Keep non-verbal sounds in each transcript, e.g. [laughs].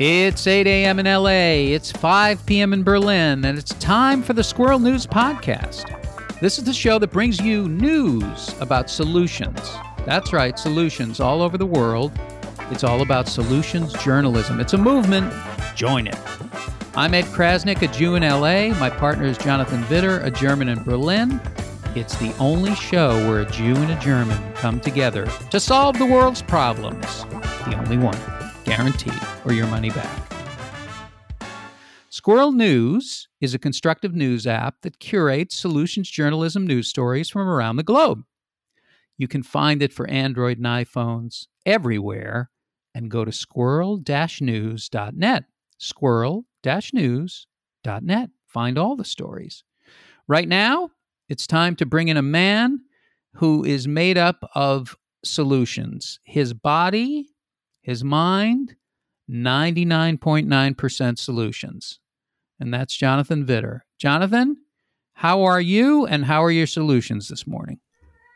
It's 8 a.m. in LA, it's 5 p.m. in Berlin, and it's time for the Squirrel News Podcast. This is the show that brings you news about solutions. That's right, solutions all over the world. It's all about solutions journalism. It's a movement. Join it. I'm Ed Krasnick, a Jew in LA. My partner is Jonathan Widder, a German in Berlin. It's the only show where a Jew and a German come together to solve the world's problems. The only one guaranteed, or your money back. Squirrel News is a constructive news app that curates solutions journalism news stories from around the globe. You can find it for Android and iPhones everywhere and go to squirrel news.net. Squirrel news.net. Find all the stories. Right now, it's time to bring in a man who is made up of solutions. His body his mind, 99.9% solutions. And that's Jonathan Vitter. Jonathan, how are you and how are your solutions this morning?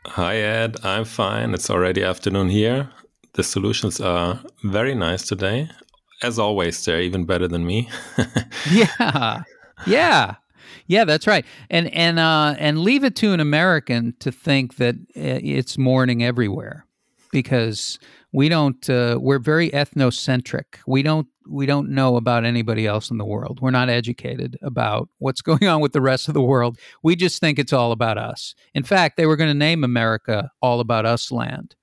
Hi, Ed. I'm fine. It's already afternoon here. The solutions are very nice today. As always, they're even better than me. [laughs] yeah. Yeah. Yeah, that's right. And and uh and leave it to an American to think that uh, it's morning everywhere because we don't uh, we're very ethnocentric we don't we don't know about anybody else in the world we're not educated about what's [laughs] going on with the rest of the world we just think it's all about us in fact they were going to name america all about us land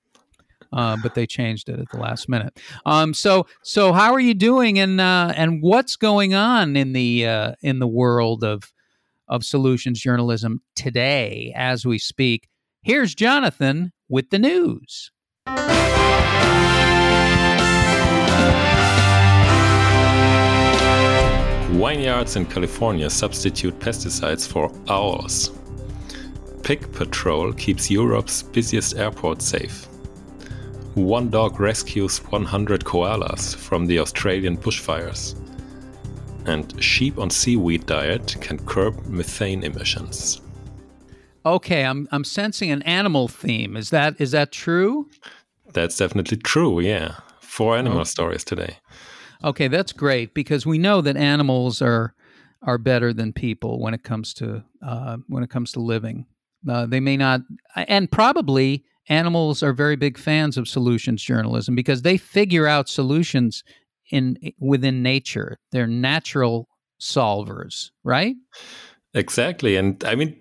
uh, but they changed it at the last minute. Um, so, so how are you doing, and uh, and what's going on in the uh, in the world of of solutions journalism today as we speak? Here's Jonathan with the news. Vineyards in California substitute pesticides for owls. Pig Patrol keeps Europe's busiest airport safe. One dog rescues 100 koalas from the Australian bushfires. And sheep on seaweed diet can curb methane emissions. Okay, I'm I'm sensing an animal theme. Is that is that true? That's definitely true. Yeah, four animal oh. stories today. Okay, that's great because we know that animals are are better than people when it comes to uh, when it comes to living. Uh, they may not, and probably animals are very big fans of solutions journalism because they figure out solutions in within nature. They're natural solvers, right? Exactly, and I mean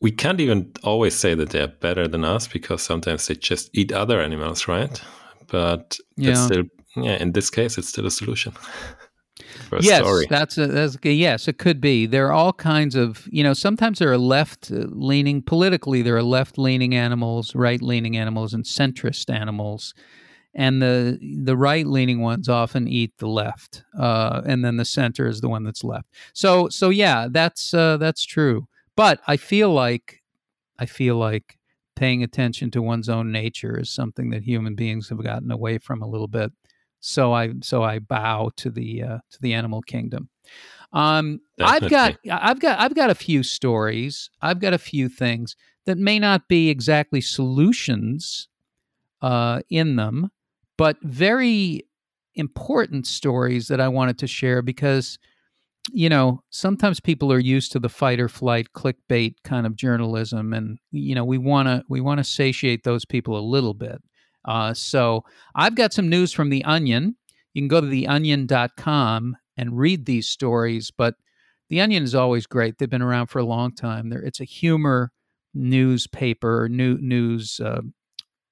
we can't even always say that they're better than us because sometimes they just eat other animals, right? But yeah. still, yeah, in this case, it's still a solution. [laughs] yes, story. that's a, that's a, yes, it could be. There are all kinds of you know. Sometimes there are left leaning politically. There are left leaning animals, right leaning animals, and centrist animals. And the the right leaning ones often eat the left, uh, and then the center is the one that's left. So so yeah, that's uh, that's true. But I feel like I feel like paying attention to one's own nature is something that human beings have gotten away from a little bit. So I so I bow to the uh, to the animal kingdom. Um, I've got I've got I've got a few stories. I've got a few things that may not be exactly solutions uh, in them, but very important stories that I wanted to share because you know, sometimes people are used to the fight or flight clickbait kind of journalism, and you know, we want to we want to satiate those people a little bit. Uh, so I've got some news from the Onion. You can go to theonion.com and read these stories, but the Onion is always great. They've been around for a long time. There, it's a humor newspaper, new news uh,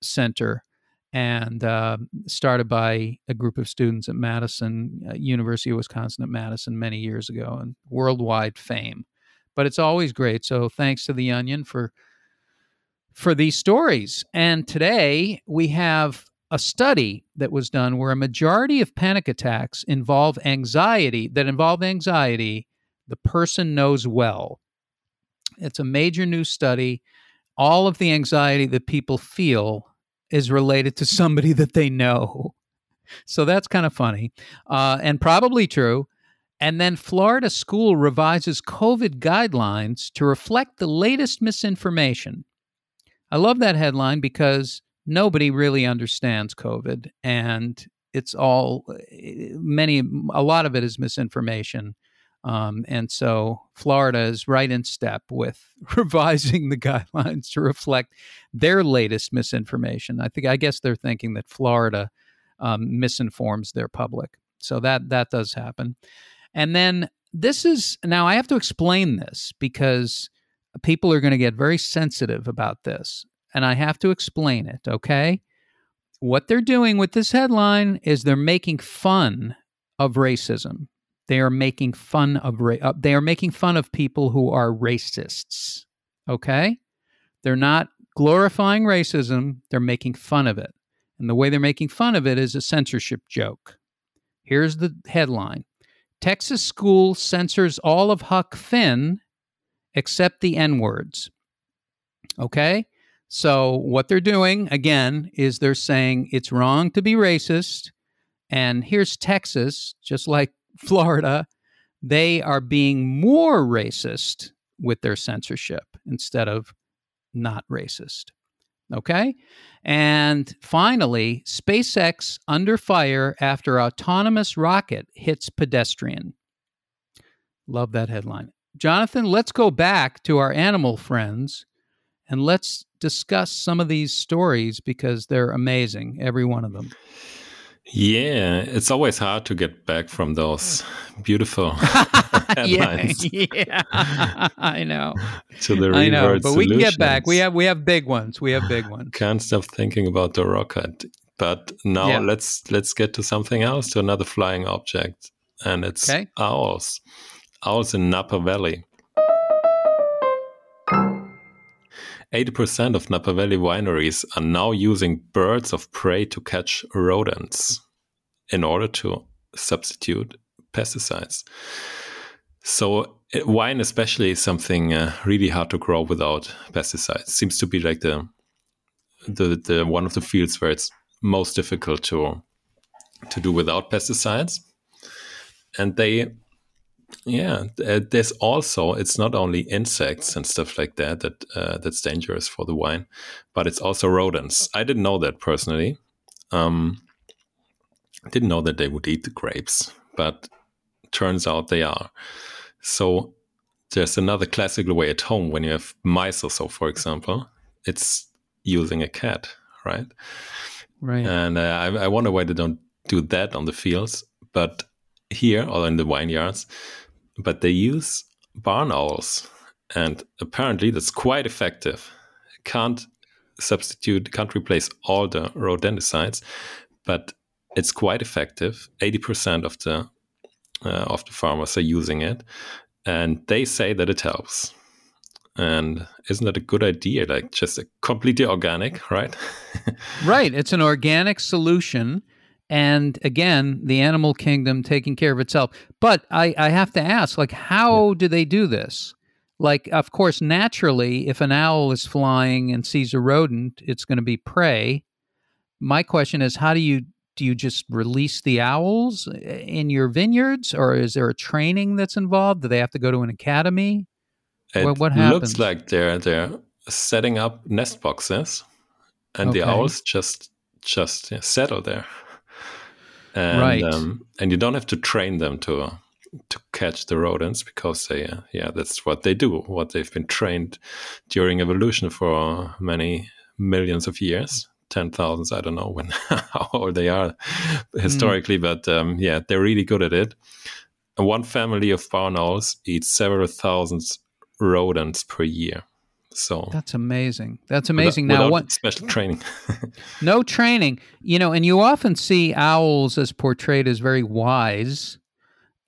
center and uh, started by a group of students at Madison, uh, University of Wisconsin at Madison many years ago, and worldwide fame. But it's always great. So thanks to the Onion for for these stories. And today we have a study that was done where a majority of panic attacks involve anxiety that involve anxiety the person knows well. It's a major new study. All of the anxiety that people feel is related to somebody that they know. So that's kind of funny uh, and probably true. And then Florida school revises COVID guidelines to reflect the latest misinformation. I love that headline because nobody really understands COVID. And it's all many a lot of it is misinformation um, and so Florida is right in step with [laughs] revising the guidelines to reflect their latest misinformation. I think I guess they're thinking that Florida um, misinforms their public. So that that does happen. And then this is now I have to explain this because people are going to get very sensitive about this and I have to explain it, okay? What they're doing with this headline is they're making fun of racism. They are making fun of ra- uh, they are making fun of people who are racists. Okay? They're not glorifying racism, they're making fun of it. And the way they're making fun of it is a censorship joke. Here's the headline Texas school censors all of Huck Finn except the N words. Okay? So, what they're doing, again, is they're saying it's wrong to be racist. And here's Texas, just like [laughs] Florida, they are being more racist with their censorship instead of not racist. Okay? And finally, SpaceX under fire after autonomous rocket hits pedestrian. Love that headline. Jonathan, let's go back to our animal friends and let's discuss some of these stories because they're amazing, every one of them. Yeah, it's always hard to get back from those beautiful [laughs] [laughs] headlines. yeah, [laughs] yeah, I know. to the I know, but we can get back. We have we have big ones. We have big ones. Can't stop thinking about the rocket. But now yeah. let's let's get to something else, to another flying object, and it's okay. owls. Owls in Napa Valley. 80% of Napa Valley wineries are now using birds of prey to catch rodents in order to substitute pesticides. So eh, wine especially is something uh, really hard to grow without pesticides. Seems to be like the the the one of the fields where it's most difficult to to do without pesticides. And they yeah, uh, there's also it's not only insects and stuff like that that uh, that's dangerous for the wine, but it's also rodents. I didn't know that personally. Um, didn't know that they would eat the grapes, but turns out they are. So there's another classical way at home when you have mice or so, for example, it's using a cat, right? Right. And uh, I, I wonder why they don't do that on the fields, but here or in the vineyards, but they use barn owls, and apparently that's quite effective. Can't substitute, can't replace all the rodenticides, but it's quite effective. Eighty percent of the uh, of the farmers are using it, and they say that it helps. And isn't that a good idea? Like just a completely organic, right? [laughs] right. It's an organic solution and again the animal kingdom taking care of itself. But i, I have to ask like how yeah. do they do this? Like of course naturally if an owl is flying and sees a rodent it's going to be prey. My question is how do you do you just release the owls eh, in your vineyards? Or is there a training that's involved? Do they have to go to an academy? It what, what happens? looks like they're they're setting up nest boxes and okay. the owls just just settle there and, right. Um, and you don't have to train them to to catch the rodents because they, uh, yeah, that's what they do. What they've been trained during evolution for many millions of years. Ten thousands, I don't know when [laughs] how old they are historically, mm. but um, yeah, they're really good at it. And one family of barn owls eats several thousands rodents per year. So that's amazing. That's amazing. Without, now, what special training? [laughs] no training, you know, and you often see owls as portrayed as very wise,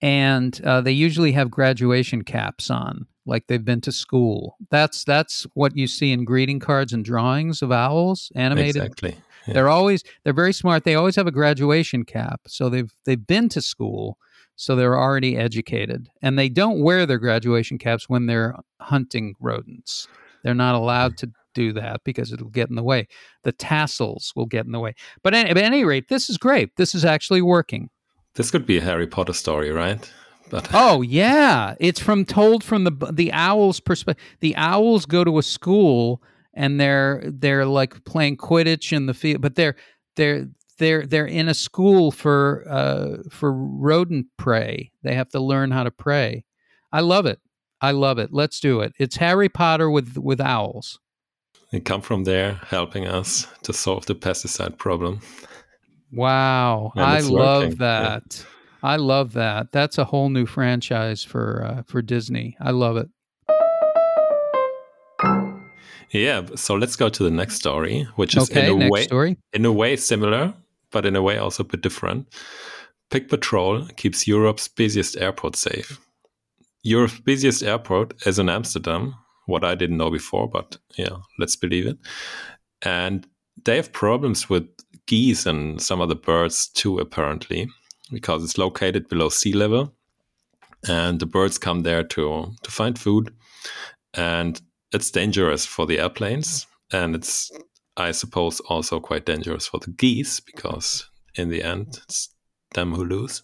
and uh, they usually have graduation caps on, like they've been to school. That's that's what you see in greeting cards and drawings of owls animated. Exactly. Yeah. They're always they're very smart. They always have a graduation cap, so they've they've been to school so they're already educated and they don't wear their graduation caps when they're hunting rodents they're not allowed to do that because it'll get in the way. The tassels will get in the way. But at any rate, this is great. This is actually working. This could be a Harry Potter story, right? But [laughs] oh yeah, it's from told from the the owl's perspective. The owls go to a school and they're they're like playing Quidditch in the field, but they're they're they're they're in a school for uh, for rodent prey. They have to learn how to pray. I love it. I love it. Let's do it. It's Harry Potter with with owls. They come from there, helping us to solve the pesticide problem. Wow, I love working. that. Yeah. I love that. That's a whole new franchise for uh, for Disney. I love it. Yeah, so let's go to the next story, which is okay, in a way story. in a way similar, but in a way also a bit different. Pig Patrol keeps Europe's busiest airport safe. Europe's busiest airport is in Amsterdam, what I didn't know before, but yeah, let's believe it. And they have problems with geese and some other birds too, apparently, because it's located below sea level. And the birds come there to, to find food. And it's dangerous for the airplanes. And it's, I suppose, also quite dangerous for the geese because in the end, it's them who lose.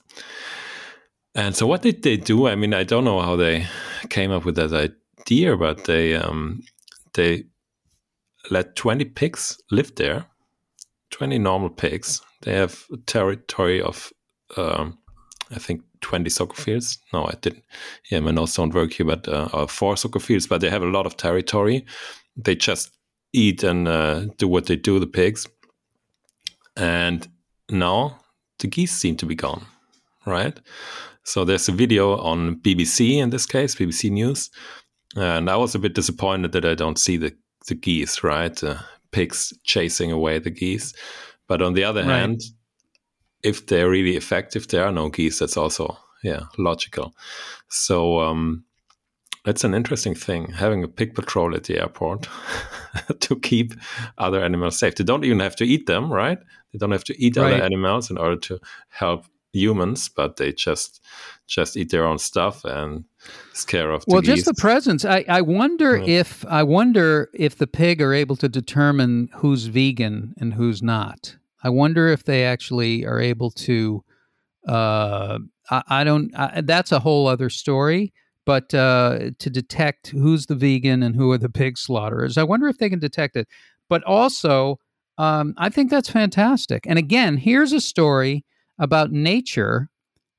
And so, what did they do? I mean, I don't know how they came up with that idea, but they um, they let twenty pigs live there, twenty normal pigs. They have a territory of, um, I think, twenty soccer fields. No, I didn't. Yeah, my notes don't work here, but uh, uh, four soccer fields. But they have a lot of territory. They just eat and uh, do what they do, the pigs. And now the geese seem to be gone, right? So there's a video on BBC in this case, BBC News, and I was a bit disappointed that I don't see the the geese, right? The pigs chasing away the geese. But on the other right. hand, if they're really effective, there are no geese. That's also yeah logical. So um, that's an interesting thing having a pig patrol at the airport [laughs] to keep other animals safe. They don't even have to eat them, right? They don't have to eat right. other animals in order to help humans, but they just just eat their own stuff and scare off. well, geese. just the presence. I, I wonder yeah. if I wonder if the pig are able to determine who's vegan and who's not. I wonder if they actually are able to. Uh, I, I don't. I, that's a whole other story. But uh, to detect who's the vegan and who are the pig slaughterers, I wonder if they can detect it. But also, um, I think that's fantastic. And again, here's a story about nature,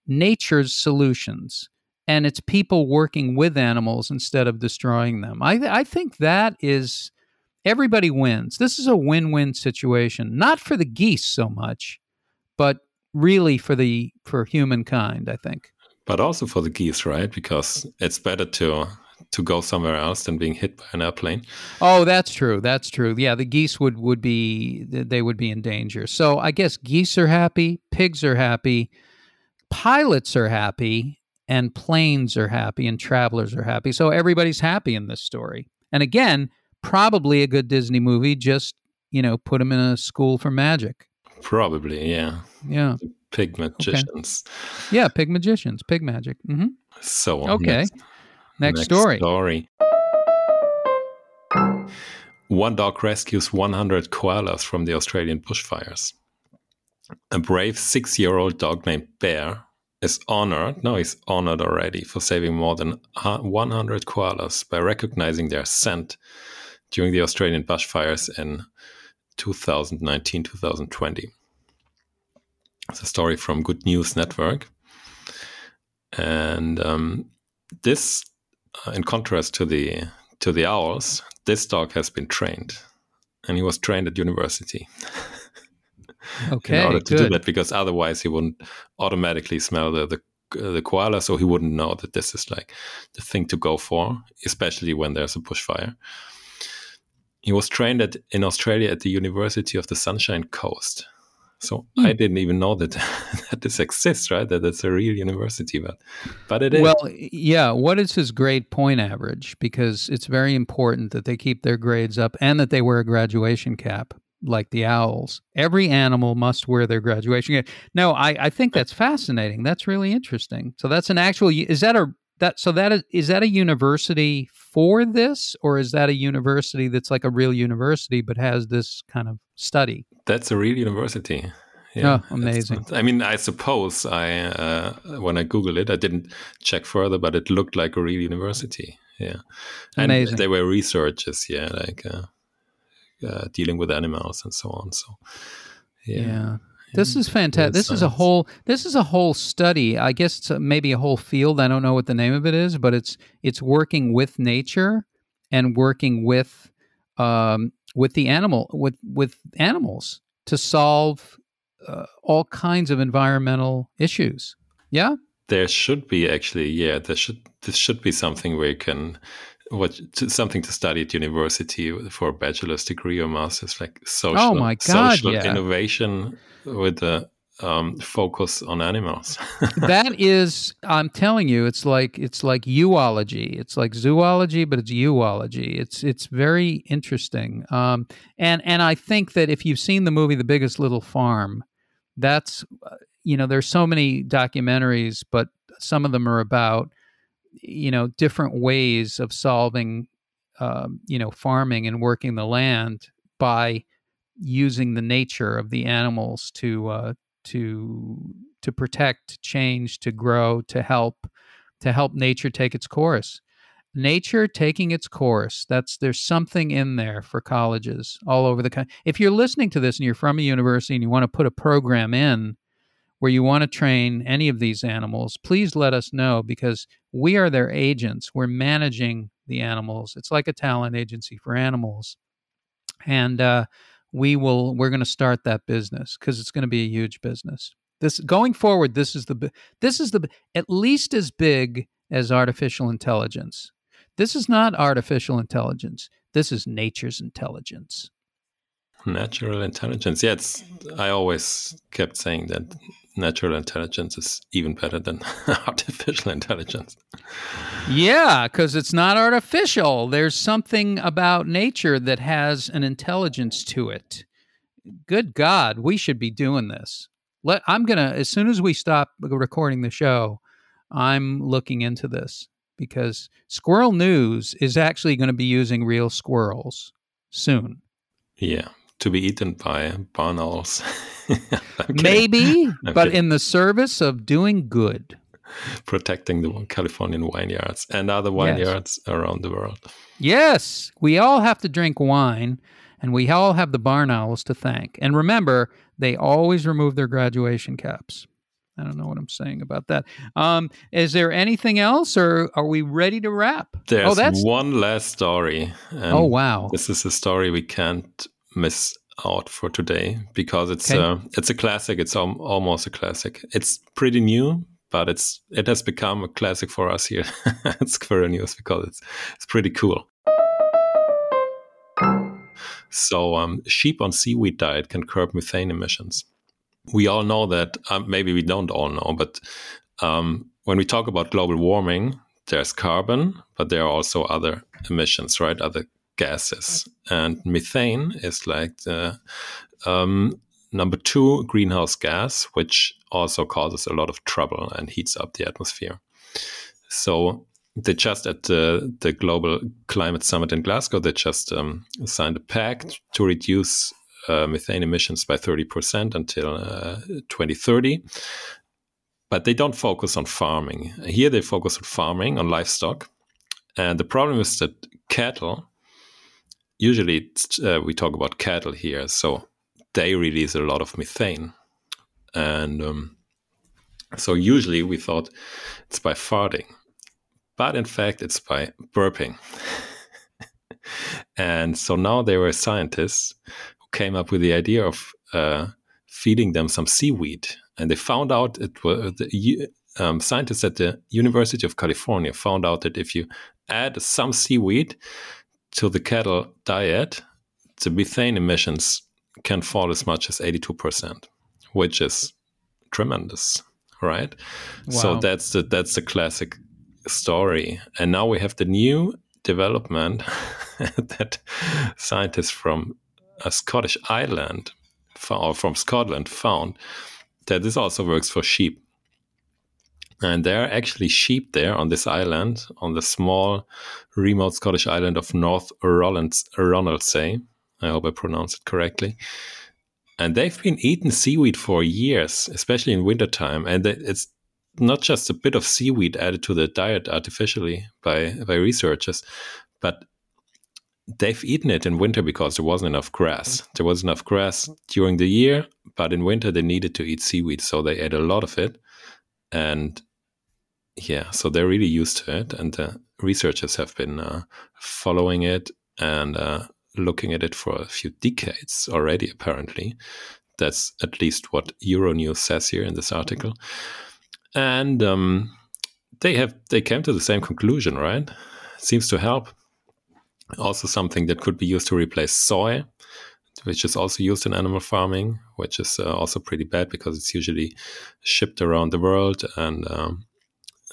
nature's solutions, and it's people working with animals instead of destroying them. I, I think that is everybody wins. This is a win-win situation, not for the geese so much, but really for the for humankind. I think. But also for the geese, right? Because it's better to to go somewhere else than being hit by an airplane. Oh, that's true. That's true. Yeah, the geese would would be they would be in danger. So I guess geese are happy, pigs are happy, pilots are happy, and planes are happy, and travelers are happy. So everybody's happy in this story. And again, probably a good Disney movie. Just you know, put them in a school for magic. Probably, yeah. Yeah. Pig magicians. Okay. Yeah, pig magicians, pig magic. Mm-hmm. So okay. Next. Next, Next story. story. One dog rescues 100 koalas from the Australian bushfires. A brave six year old dog named Bear is honored, no, he's honored already for saving more than 100 koalas by recognizing their scent during the Australian bushfires in 2019 2020. It's a story from Good News Network. And um, this uh, in contrast to the to the owls, this dog has been trained, and he was trained at university. [laughs] okay, in order to good. do that, because otherwise he wouldn't automatically smell the, the the koala, so he wouldn't know that this is like the thing to go for, especially when there's a bushfire. He was trained at, in Australia at the University of the Sunshine Coast, so mm. I didn't even know that [laughs] that this exists, right? That it's a real university, but but it is. Well, yeah. What is his grade point average? Because it's very important that they keep their grades up and that they wear a graduation cap, like the owls. Every animal must wear their graduation cap. No, I I think that's fascinating. That's really interesting. So that's an actual. Is that a that so that is is that a university for this, or is that a university that's like a real university but has this kind of study? That's a real university. Yeah, oh, amazing. I mean, I suppose I uh, when I googled it, I didn't check further, but it looked like a real university. Yeah, and amazing. They were researchers. Yeah, like uh, uh, dealing with animals and so on. So yeah. yeah. This is fantastic. This science. is a whole. This is a whole study. I guess it's a, maybe a whole field. I don't know what the name of it is, but it's it's working with nature and working with um, with the animal with with animals to solve uh, all kinds of environmental issues. Yeah, there should be actually. Yeah, there should this should be something where you can what something to study at university for a bachelor's degree or master's, like social, oh my God, social yeah. innovation with a um, focus on animals. [laughs] that is, I'm telling you, it's like it's like uology. It's like zoology, but it's uology. It's it's very interesting. Um, and and I think that if you've seen the movie The Biggest Little Farm, that's uh, you know there's so many documentaries, but some of them are about you know different ways of solving um, you know farming and working the land by using the nature of the animals to uh, to to protect, change, to grow, to help to help nature take its course. Nature taking its course. That's there's something in there for colleges all over the country. If you're listening to this and you're from a university and you want to put a program in where you want to train any of these animals, please let us know because we are their agents. We're managing the animals. It's like a talent agency for animals. And uh, we will we're going to start that business because it's going to be a huge business. This going forward, this is the this is the at least as big as artificial intelligence. This is not artificial intelligence. This is nature's intelligence. Natural intelligence. Yeah, I always kept saying that natural intelligence is even better than [laughs] artificial intelligence. Yeah, because it's not artificial. There's something about nature that has an intelligence to it. Good God, we should be doing this. Let I'm gonna as soon as we stop recording the show, I'm looking into this because Squirrel News is actually going to be using real squirrels soon. Yeah, to be eaten by barn owls. [laughs] Maybe, but kidding. in the service of doing good. Protecting the Californian vineyards and other vineyards yes. around the world. Yes, we all have to drink wine and we all have the barn owls to thank. And remember, they always remove their graduation caps. I don't know what I'm saying about that. Um, is there anything else, or are we ready to wrap? There's oh, that's... one last story. oh wow! This is a story we can't miss out for today because it's okay. uh, it's a classic. It's al- almost a classic. It's pretty new, but it's it has become a classic for us here [laughs] at Squirrel News because it's it's pretty cool. So, um, sheep on seaweed diet can curb methane emissions. We all know that. Um, maybe we don't all know, but um, when we talk about global warming, there's carbon, but there are also other emissions, right? Other gases. And methane is like the um, number two greenhouse gas, which also causes a lot of trouble and heats up the atmosphere. So they just at the, the global climate summit in Glasgow, they just um, signed a pact to reduce uh, methane emissions by 30% until uh, 2030. But they don't focus on farming. Here they focus on farming, on livestock. And the problem is that cattle usually uh, we talk about cattle here, so they release a lot of methane, and um, so usually we thought it's by farting, but in fact it's by burping. [laughs] and so now there were scientists who came up with the idea of uh, feeding them some seaweed, and they found out it was the um, scientists at the University of California found out that if you add some seaweed to the cattle diet, the methane emissions can fall as much as 82%, which is tremendous, right? Wow. So that's the that's the classic story. And now we have the new development [laughs] that scientists from a Scottish island or from Scotland found that this also works for sheep. And there are actually sheep there on this island, on the small, remote Scottish island of North Ronaldsay. I hope I pronounced it correctly. And they've been eating seaweed for years, especially in wintertime. And it's not just a bit of seaweed added to the diet artificially by, by researchers, but they've eaten it in winter because there wasn't enough grass. There was enough grass during the year, but in winter they needed to eat seaweed, so they ate a lot of it. And yeah, so they're really used to it. And the researchers have been uh, following it and uh, looking at it for a few decades already, apparently. That's at least what Euronews says here in this article. And um, they have they came to the same conclusion, right? Seems to help also something that could be used to replace soy, which is also used in animal farming, which is uh, also pretty bad because it's usually shipped around the world and um,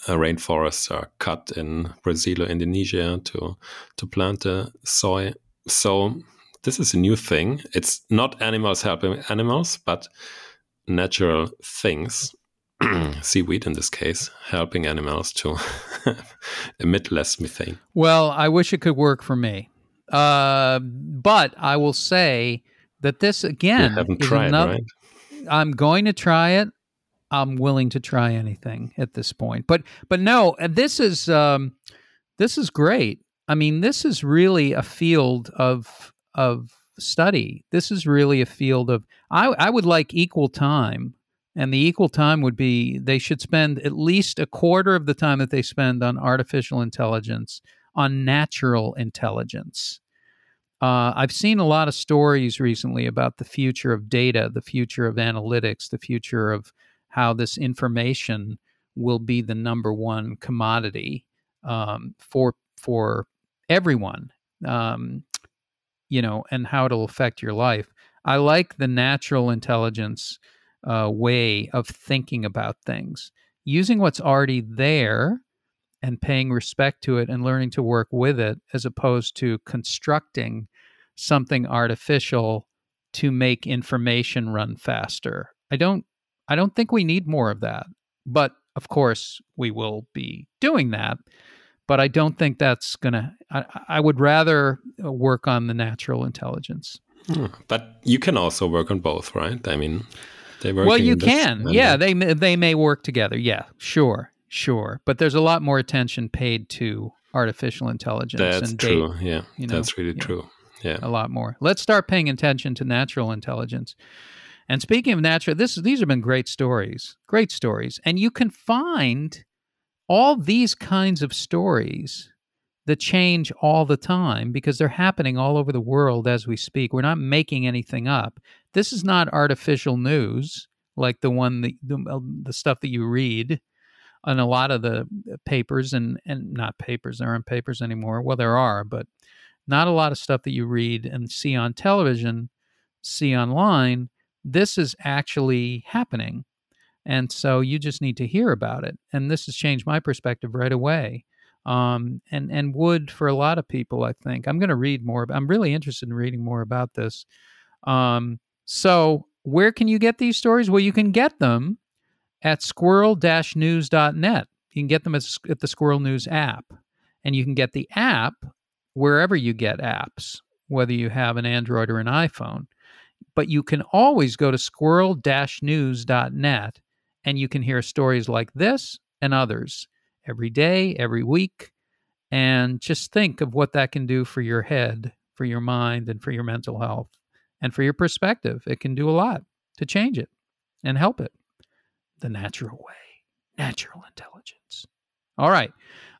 uh, rainforests are cut in Brazil or Indonesia to to plant the soy. So this is a new thing. It's not animals helping animals, but natural things [clears throat] seaweed in this case, helping animals to [laughs] emit less methane. Well, I wish it could work for me. Uh, but I will say that this again haven't tried, another, right? I'm going to try it. I'm willing to try anything at this point. But but no, this is um, this is great. I mean, this is really a field of of study. This is really a field of I I would like equal time and the equal time would be they should spend at least a quarter of the time that they spend on artificial intelligence on natural intelligence. Uh, I've seen a lot of stories recently about the future of data, the future of analytics, the future of how this information will be the number one commodity um, for for everyone, um, you know, and how it'll affect your life. I like the natural intelligence uh, way of thinking about things, using what's already there and paying respect to it and learning to work with it, as opposed to constructing something artificial to make information run faster. I don't I don't think we need more of that. But of course, we will be doing that. But I don't think that's going to, I would rather work on the natural intelligence. Hmm. But you can also work on both, right? I mean, they work well, you can. Yeah, they they may work together. Yeah, sure, sure. But there's a lot more attention paid to artificial intelligence. That's true. Yeah, you know? that's really yeah. true. Yeah, a lot more. Let's start paying attention to natural intelligence. And speaking of natural, this these have been great stories, great stories, and you can find all these kinds of stories that change all the time because they're happening all over the world as we speak. We're not making anything up. This is not artificial news like the one that the, uh, the stuff that you read on a lot of the papers and and not papers there aren't papers anymore well there are but not a lot of stuff that you read and see on television see online this is actually happening and so you just need to hear about it and this has changed my perspective right away um, and and would for a lot of people. I think I'm going to read more. I'm really interested in reading more about this. Um, so where can you get these stories? Well, you can get them at squirrel-news.net. You can get them at, the Squirrel News app, and you can get the app wherever you get apps, whether you have an Android or an iPhone. But you can always go to squirrel-news.net and you can hear stories like this and others every day, every week, and just think of what that can do for your head, for your mind, and for your mental health, and for your perspective. It can do a lot to change it and help it the natural way, natural intelligence. All right.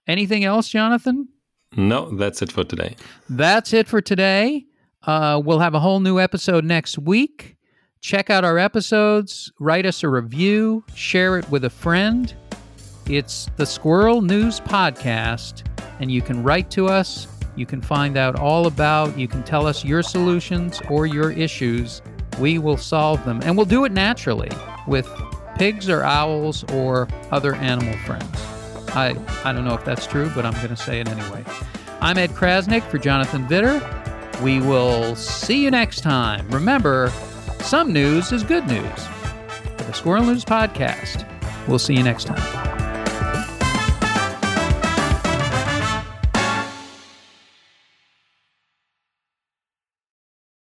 Anything else, Jonathan? No, that's it for today. That's it for today. Uh, we'll have a whole new episode next week. Check out our episodes, write us a review, share it with a friend. It's the Squirrel News Podcast, and you can write to us. You can find out all about, you can tell us your solutions or your issues. We will solve them, and we'll do it naturally with pigs or owls or other animal friends. I, I don't know if that's true, but I'm going to say it anyway. I'm Ed Krasnick for Jonathan Vitter. We will see you next time. Remember, some news is good news. For the Squirrel News Podcast, we'll see you next time.